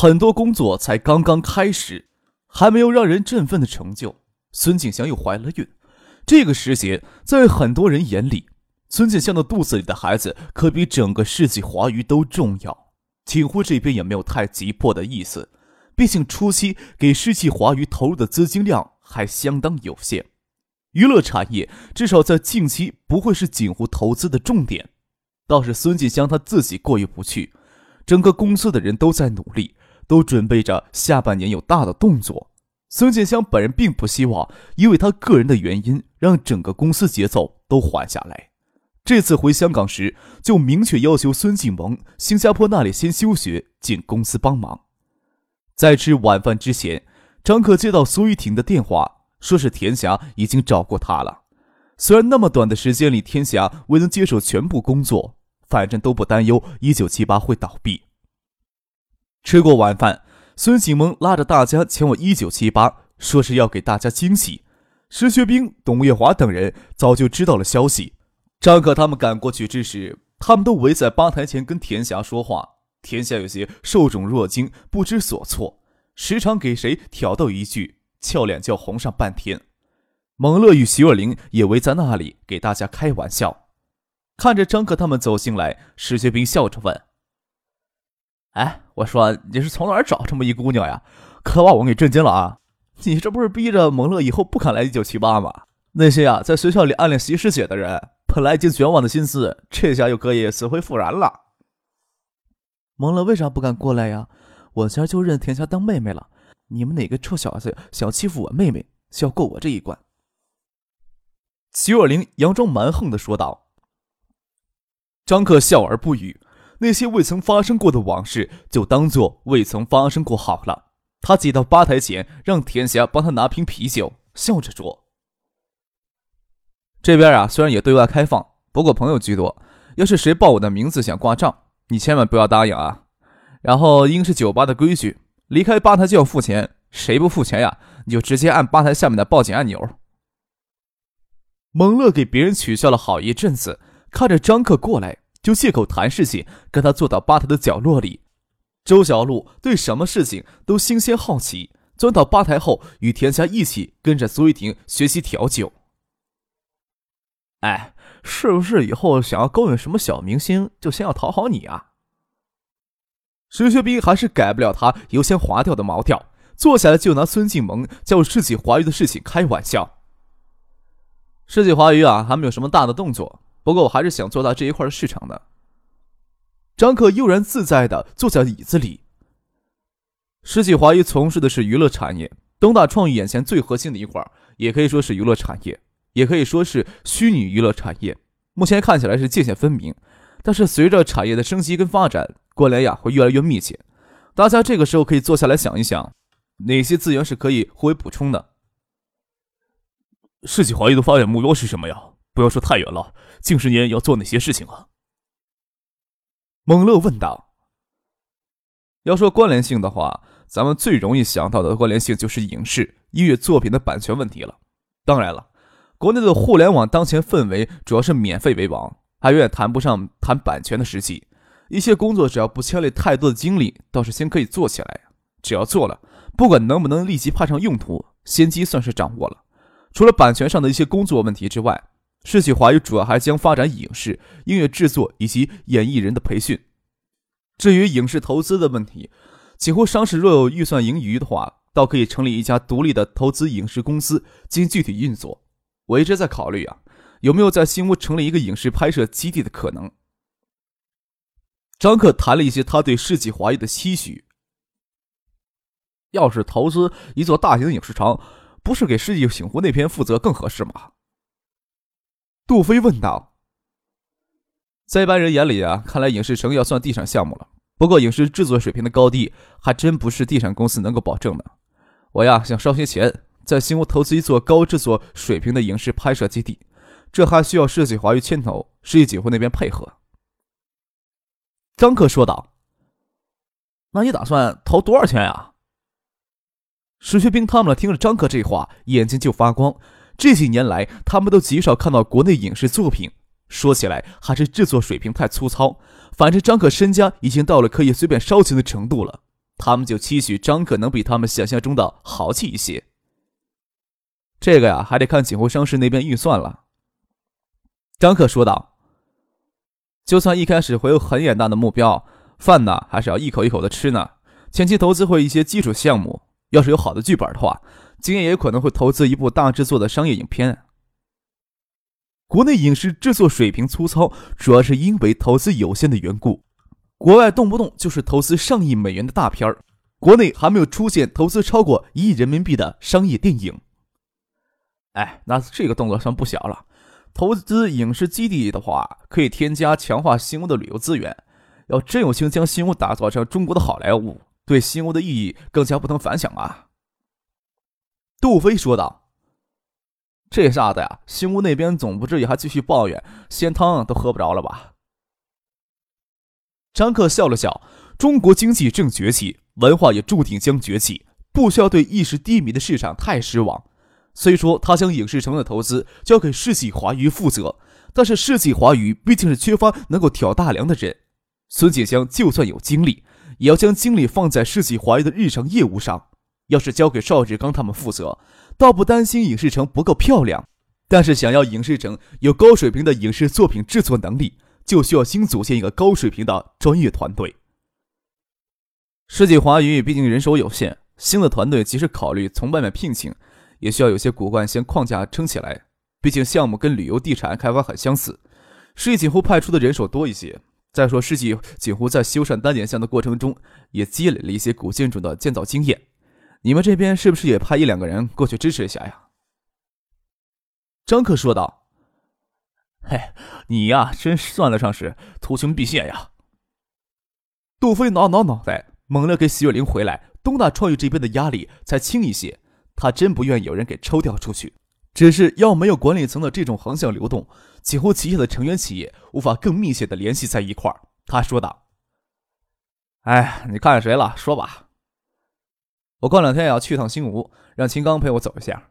很多工作才刚刚开始，还没有让人振奋的成就。孙景香又怀了孕，这个时节，在很多人眼里，孙景香的肚子里的孩子可比整个世纪华娱都重要。锦湖这边也没有太急迫的意思，毕竟初期给世纪华娱投入的资金量还相当有限，娱乐产业至少在近期不会是锦湖投资的重点。倒是孙锦香他自己过意不去，整个公司的人都在努力。都准备着下半年有大的动作。孙建湘本人并不希望因为他个人的原因让整个公司节奏都缓下来。这次回香港时，就明确要求孙静萌新加坡那里先休学，进公司帮忙。在吃晚饭之前，张可接到苏玉婷的电话，说是田霞已经找过他了。虽然那么短的时间里，田霞未能接手全部工作，反正都不担忧一九七八会倒闭。吃过晚饭，孙景萌拉着大家前往一九七八，说是要给大家惊喜。石学兵、董月华等人早就知道了消息。张可他们赶过去之时，他们都围在吧台前跟田霞说话。田霞有些受宠若惊，不知所措，时常给谁挑逗一句，俏脸就红上半天。蒙乐与徐若琳也围在那里给大家开玩笑。看着张可他们走进来，石学兵笑着问。哎，我说你是从哪儿找这么一姑娘呀？可把我给震惊了啊！你这不是逼着蒙乐以后不肯来一九七八吗？那些呀，在学校里暗恋习师姐的人，本来已经绝望的心思，这下又可以死灰复燃了。蒙乐为啥不敢过来呀？我今儿就认田霞当妹妹了。你们哪个臭小子想欺负我妹妹，就要过我这一关？齐若琳佯装蛮横的说道。张克笑而不语。那些未曾发生过的往事，就当做未曾发生过好了。他挤到吧台前，让田霞帮他拿瓶啤酒，笑着说：“这边啊，虽然也对外开放，不过朋友居多。要是谁报我的名字想挂账，你千万不要答应啊。然后，应是酒吧的规矩，离开吧台就要付钱。谁不付钱呀，你就直接按吧台下面的报警按钮。”蒙乐给别人取笑了好一阵子，看着张克过来。就借口谈事情，跟他坐到吧台的角落里。周小璐对什么事情都新鲜好奇，钻到吧台后，与田霞一起跟着苏玉婷学习调酒。哎，是不是以后想要勾引什么小明星，就先要讨好你啊？石学兵还是改不了他油腔滑调的毛调，坐下来就拿孙静萌叫世纪华娱的事情开玩笑。世纪华娱啊，还没有什么大的动作。不过我还是想做大这一块的市场的。张克悠然自在的坐在椅子里。世纪华谊从事的是娱乐产业，东大创意眼前最核心的一块，也可以说是娱乐产业，也可以说是虚拟娱乐产业。目前看起来是界限分明，但是随着产业的升级跟发展，关联呀会越来越密切。大家这个时候可以坐下来想一想，哪些资源是可以互为补充的。世纪华谊的发展目标是什么呀？不要说太远了，近十年要做哪些事情啊？蒙乐问道。要说关联性的话，咱们最容易想到的关联性就是影视音乐作品的版权问题了。当然了，国内的互联网当前氛围主要是免费为王，还远远谈不上谈版权的时期。一些工作只要不牵累太多的精力，倒是先可以做起来。只要做了，不管能不能立即派上用途，先机算是掌握了。除了版权上的一些工作问题之外，世纪华语主要还将发展影视、音乐制作以及演艺人的培训。至于影视投资的问题，几乎商事若有预算盈余的话，倒可以成立一家独立的投资影视公司进行具体运作。我一直在考虑啊，有没有在新屋成立一个影视拍摄基地的可能。张克谈了一些他对世纪华语的期许。要是投资一座大型影视城，不是给世纪醒湖那边负责更合适吗？杜飞问道：“在一般人眼里啊，看来影视城要算地产项目了。不过，影视制作水平的高低，还真不是地产公司能够保证的。我呀想烧些钱，在新屋投资一座高制作水平的影视拍摄基地，这还需要设计华语牵头，世纪锦湖那边配合。张克说道：“那你打算投多少钱呀？”石学兵他们听了张克这话，眼睛就发光。这几年来，他们都极少看到国内影视作品，说起来还是制作水平太粗糙。反正张可身家已经到了可以随便烧钱的程度了，他们就期许张可能比他们想象中的豪气一些。这个呀，还得看景湖商事那边预算了。张可说道：“就算一开始会有很远大的目标，饭呢还是要一口一口的吃呢。前期投资会一些基础项目，要是有好的剧本的话，今年也可能会投资一部大制作的商业影片。”国内影视制作水平粗糙，主要是因为投资有限的缘故。国外动不动就是投资上亿美元的大片儿，国内还没有出现投资超过一亿人民币的商业电影。哎，那这个动作算不小了。投资影视基地的话，可以添加强化新屋的旅游资源。要真有心将新屋打造成中国的好莱坞，对新屋的意义更加不同凡响啊！杜飞说道。这下子呀，新屋那边总不至于还继续抱怨，鲜汤都喝不着了吧？张克笑了笑，中国经济正崛起，文化也注定将崛起，不需要对一时低迷的市场太失望。虽说他将影视城的投资交给世纪华娱负责，但是世纪华娱毕竟是缺乏能够挑大梁的人。孙锦香就算有精力，也要将精力放在世纪华娱的日常业务上。要是交给邵志刚他们负责。倒不担心影视城不够漂亮，但是想要影视城有高水平的影视作品制作能力，就需要新组建一个高水平的专业团队。世纪华娱毕竟人手有限，新的团队即使考虑从外面聘请，也需要有些骨干先框架撑起来。毕竟项目跟旅游地产开发很相似，世纪锦湖派出的人手多一些。再说世纪锦湖在修缮单点项的过程中，也积累了一些古建筑的建造经验。你们这边是不是也派一两个人过去支持一下呀？张克说道：“嘿，你呀，真算得上是图穷匕见呀。”杜飞挠挠脑袋，猛地给许月玲回来，东大创意这边的压力才轻一些。他真不愿有人给抽调出去，只是要没有管理层的这种横向流动，几乎旗下的成员企业无法更密切的联系在一块儿。他说道：“哎，你看上谁了？说吧。”我过两天也要去趟新吴，让秦刚陪我走一下。”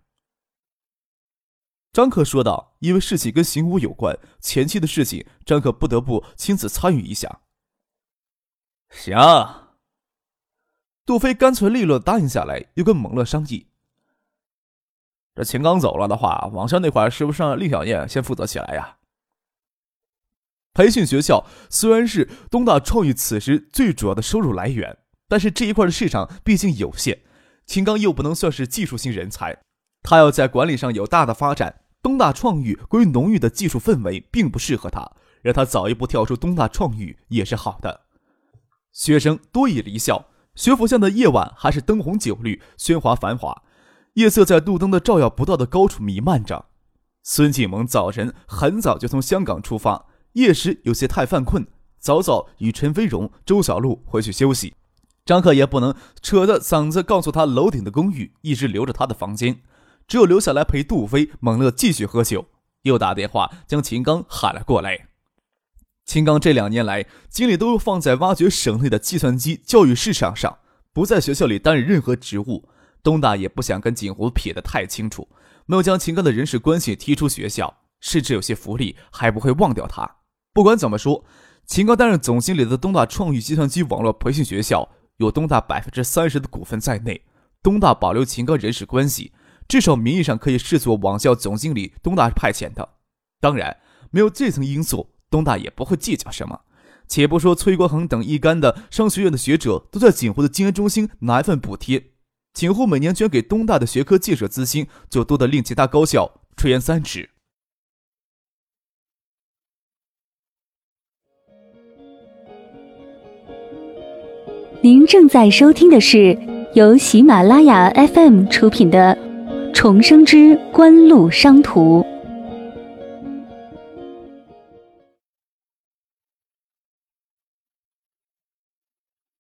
张克说道。“因为事情跟新吴有关，前期的事情，张克不得不亲自参与一下。”行。杜飞干脆利落答应下来，又跟蒙乐商议：“这秦刚走了的话，网上那块是不是让厉小燕先负责起来呀？”培训学校虽然是东大创意此时最主要的收入来源。但是这一块的市场毕竟有限，秦刚又不能算是技术型人才，他要在管理上有大的发展。东大创域过于浓郁的技术氛围并不适合他，让他早一步跳出东大创域也是好的。学生多已离校，学府巷的夜晚还是灯红酒绿、喧哗繁华，夜色在路灯的照耀不到的高处弥漫着。孙继萌早晨很早就从香港出发，夜时有些太犯困，早早与陈飞荣、周小璐回去休息。张克也不能扯着嗓子告诉他楼顶的公寓一直留着他的房间，只有留下来陪杜飞、猛乐继续喝酒。又打电话将秦刚喊了过来。秦刚这两年来精力都放在挖掘省内的计算机教育市场上，不在学校里担任任何职务。东大也不想跟锦湖撇得太清楚，没有将秦刚的人事关系踢出学校，甚至有些福利还不会忘掉他。不管怎么说，秦刚担任总经理的东大创意计算机网络培训学校。有东大百分之三十的股份在内，东大保留秦刚人事关系，至少名义上可以视作网校总经理东大派遣的。当然，没有这层因素，东大也不会计较什么。且不说崔国恒等一干的商学院的学者都在锦湖的经研中心拿一份补贴，锦湖每年捐给东大的学科建设资金就多得令其他高校垂涎三尺。您正在收听的是由喜马拉雅 FM 出品的《重生之官路商途》。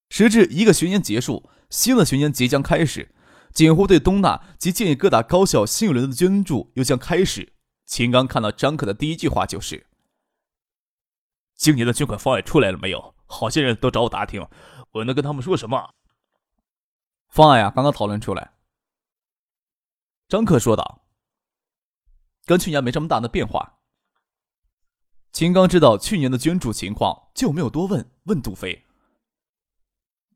时至一个学年结束，新的学年即将开始。锦湖对东大及建议各大高校新一轮的捐助又将开始。秦刚看到张可的第一句话就是：“今年的捐款方案出来了没有？好些人都找我打听，我能跟他们说什么？”方案呀，刚刚讨论出来。张克说道：“跟去年没这么大的变化。”秦刚知道去年的捐助情况，就没有多问。问杜飞：“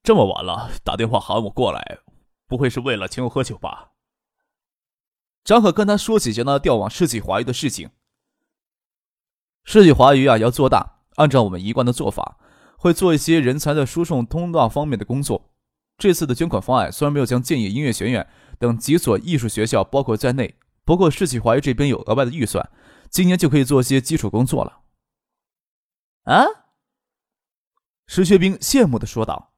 这么晚了，打电话喊我过来，不会是为了请我喝酒吧？”张可跟他说起将他调往世纪华娱的事情。世纪华娱啊，要做大，按照我们一贯的做法，会做一些人才的输送通道方面的工作。这次的捐款方案虽然没有将建业音乐学院等几所艺术学校包括在内，不过世纪华谊这边有额外的预算，今年就可以做些基础工作了。啊！石学兵羡慕的说道：“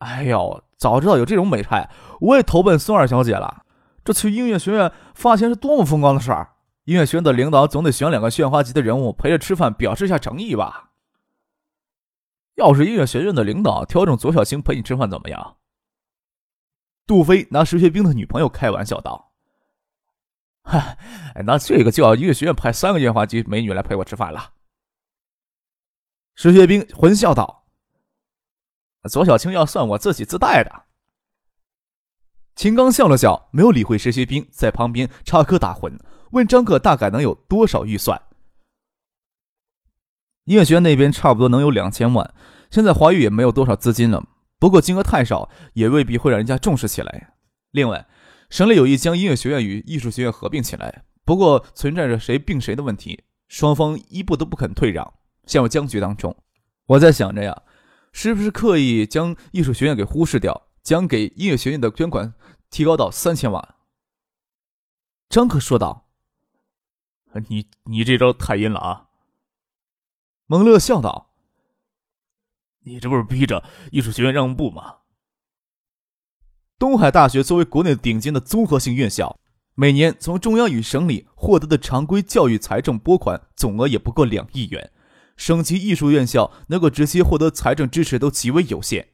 哎呦，早知道有这种美差，我也投奔孙二小姐了。”这去音乐学院发钱是多么风光的事儿！音乐学院的领导总得选两个炫花级的人物陪着吃饭，表示一下诚意吧。要是音乐学院的领导挑中左小青陪你吃饭怎么样？杜飞拿石学兵的女朋友开玩笑道：“哈，那这个就要音乐学院派三个烟花级美女来陪我吃饭了。”石学兵混笑道：“左小青要算我自己自带的。”秦刚笑了笑，没有理会石学兵，在旁边插科打诨，问张克大概能有多少预算。音乐学院那边差不多能有两千万，现在华语也没有多少资金了，不过金额太少，也未必会让人家重视起来。另外，省里有意将音乐学院与艺术学院合并起来，不过存在着谁并谁的问题，双方一步都不肯退让，陷入僵局当中。我在想着呀，是不是刻意将艺术学院给忽视掉？将给音乐学院的捐款提高到三千万。张克说道：“你你这招太阴了啊！”蒙乐笑道：“你这不是逼着艺术学院让步吗？”东海大学作为国内顶尖的综合性院校，每年从中央与省里获得的常规教育财政拨款总额也不过两亿元，省级艺术院校能够直接获得财政支持都极为有限。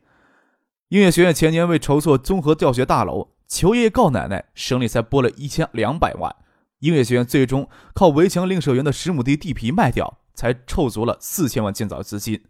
音乐学院前年为筹措综合教学大楼，求爷爷告奶奶，省里才拨了一千两百万。音乐学院最终靠围墙另设园的十亩地地皮卖掉，才凑足了四千万建造资金。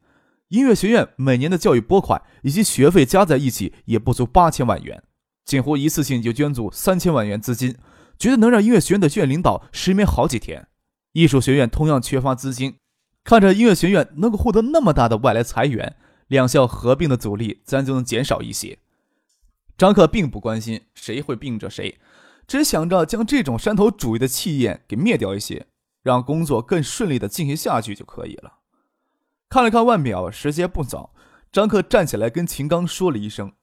音乐学院每年的教育拨款以及学费加在一起也不足八千万元，锦湖一次性就捐助三千万元资金，觉得能让音乐学院的院领导失眠好几天。艺术学院同样缺乏资金，看着音乐学院能够获得那么大的外来财源。两校合并的阻力自然就能减少一些。张克并不关心谁会并着谁，只想着将这种山头主义的气焰给灭掉一些，让工作更顺利的进行下去就可以了。看了看腕表，时间不早，张克站起来跟秦刚说了一声：“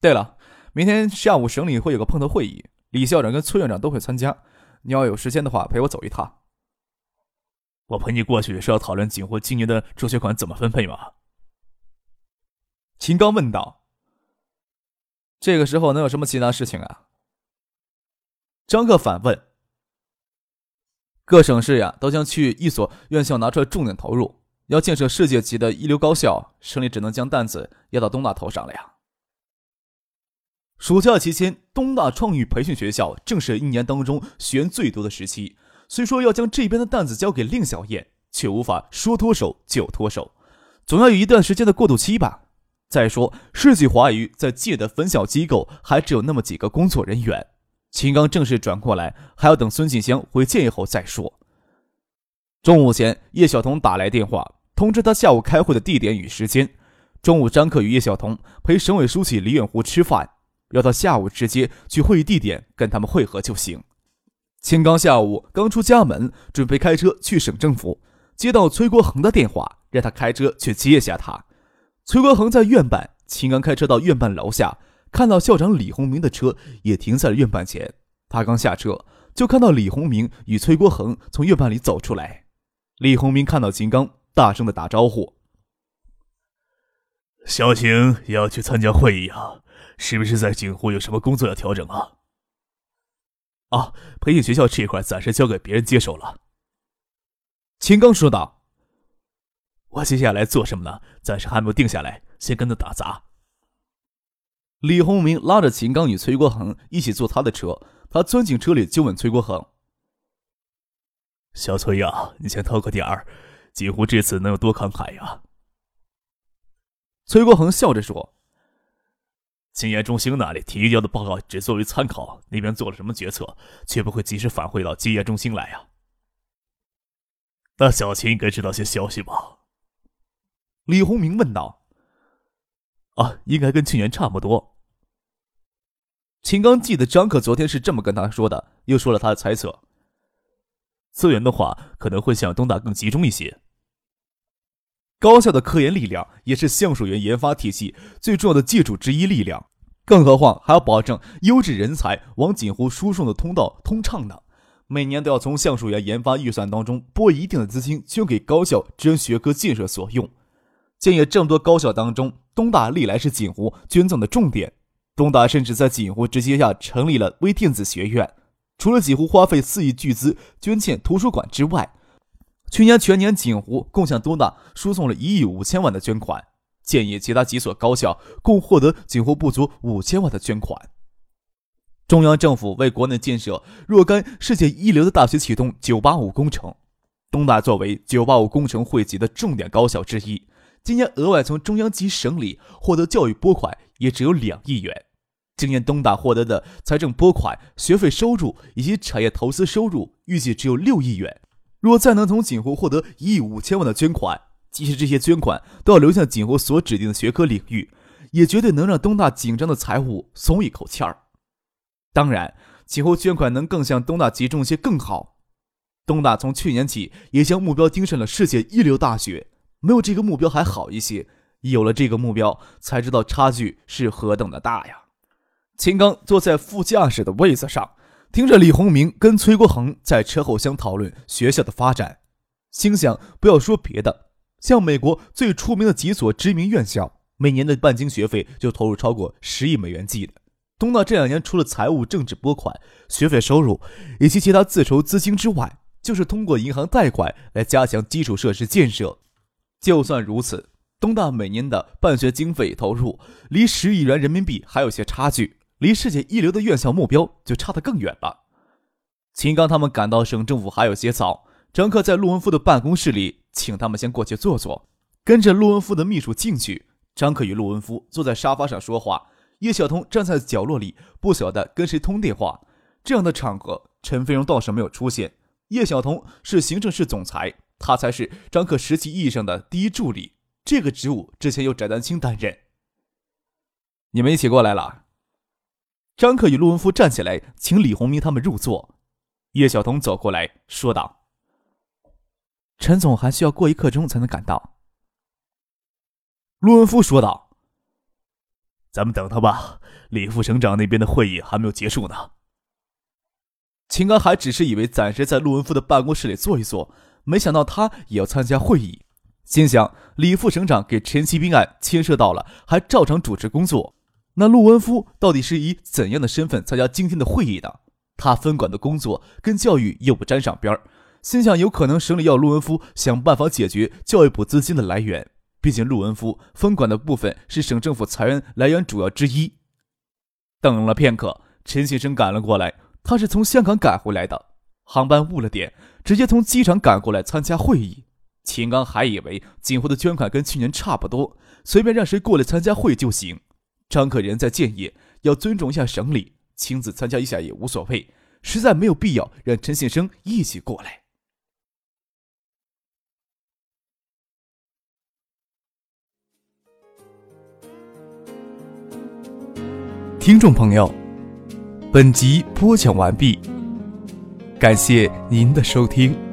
对了，明天下午省里会有个碰头会议，李校长跟崔院长都会参加，你要有时间的话，陪我走一趟。”我陪你过去是要讨论锦湖今年的助学款怎么分配吗？秦刚问道：“这个时候能有什么其他事情啊？”张克反问：“各省市呀，都将去一所院校拿出来重点投入，要建设世界级的一流高校，省里只能将担子压到东大头上了呀。”暑假期间，东大创意培训学校正是一年当中学员最多的时期。虽说要将这边的担子交给令小燕，却无法说脱手就脱手，总要有一段时间的过渡期吧。再说，世纪华语在借的分校机构还只有那么几个工作人员。秦刚正式转过来，还要等孙锦香回建议后再说。中午前，叶晓彤打来电话，通知他下午开会的地点与时间。中午，张克与叶晓彤陪省委书记李远湖吃饭，要到下午直接去会议地点跟他们会合就行。秦刚下午刚出家门，准备开车去省政府，接到崔国恒的电话，让他开车去接下他。崔国恒在院办，秦刚开车到院办楼下，看到校长李洪明的车也停在了院办前。他刚下车，就看到李洪明与崔国恒从院办里走出来。李洪明看到秦刚，大声的打招呼：“小晴也要去参加会议啊？是不是在警湖有什么工作要调整啊？”“啊，培训学校这一块暂时交给别人接手了。”秦刚说道。我接下来做什么呢？暂时还没有定下来，先跟他打杂。李洪明拉着秦刚与崔国恒一起坐他的车，他钻进车里就问崔国恒：“小崔呀，你先掏个点儿，锦湖这次能有多慷慨呀？”崔国恒笑着说：“金研中心那里提交的报告只作为参考，那边做了什么决策，却不会及时反馈到金研中心来呀。”那小秦应该知道些消息吧？李洪明问道。啊，应该跟去年差不多。秦刚记得张克昨天是这么跟他说的，又说了他的猜测。资源的话，可能会向东大更集中一些。高校的科研力量也是橡树园研发体系最重要的基础之一力量，更何况还要保证优质人才往锦湖输送的通道通畅呢。每年都要从橡树园研发预算当中拨一定的资金捐给高校支援学科建设所用。建业这么多高校当中，东大历来是锦湖捐赠的重点。东大甚至在锦湖直接下成立了微电子学院。除了锦湖花费四亿巨资捐建图书馆之外，去年全年锦湖共向东大输送了一亿五千万的捐款。建业其他几所高校共获得锦湖不足五千万的捐款。中央政府为国内建设若干世界一流的大学启动“九八五”工程，东大作为“九八五”工程汇集的重点高校之一。今年额外从中央及省里获得教育拨款也只有两亿元，今年东大获得的财政拨款、学费收入以及产业投资收入预计只有六亿元。若再能从锦湖获得一亿五千万的捐款，即使这些捐款都要流向锦湖所指定的学科领域，也绝对能让东大紧张的财务松一口气儿。当然，锦湖捐款能更向东大集中些更好。东大从去年起也将目标盯上了世界一流大学。没有这个目标还好一些，有了这个目标，才知道差距是何等的大呀！秦刚坐在副驾驶的位子上，听着李洪明跟崔国恒在车后厢讨论学校的发展，心想：不要说别的，像美国最出名的几所知名院校，每年的半经学费就投入超过十亿美元计的。东大这两年除了财务政治拨款、学费收入以及其他自筹资金之外，就是通过银行贷款来加强基础设施建设。就算如此，东大每年的办学经费投入离十亿元人民币还有些差距，离世界一流的院校目标就差得更远了。秦刚他们赶到省政府还有些早，张克在陆文夫的办公室里，请他们先过去坐坐，跟着陆文夫的秘书进去。张克与陆文夫坐在沙发上说话，叶晓彤站在角落里，不晓得跟谁通电话。这样的场合，陈飞荣倒是没有出现。叶晓彤是行政室总裁。他才是张克实际意义上的第一助理，这个职务之前由翟丹青担任。你们一起过来了。张克与陆文夫站起来，请李洪明他们入座。叶晓彤走过来说道：“陈总还需要过一刻钟才能赶到。”陆文夫说道：“咱们等他吧，李副省长那边的会议还没有结束呢。”秦刚还只是以为暂时在陆文夫的办公室里坐一坐。没想到他也要参加会议，心想李副省长给陈其兵案牵涉到了，还照常主持工作。那陆文夫到底是以怎样的身份参加今天的会议的？他分管的工作跟教育又不沾上边儿，心想有可能省里要陆文夫想办法解决教育部资金的来源，毕竟陆文夫分管的部分是省政府财源来源主要之一。等了片刻，陈先生赶了过来，他是从香港赶回来的。航班误了点，直接从机场赶过来参加会议。秦刚还以为锦湖的捐款跟去年差不多，随便让谁过来参加会就行。张可人在建业，要尊重一下省里，亲自参加一下也无所谓，实在没有必要让陈先生一起过来。听众朋友，本集播讲完毕。感谢您的收听。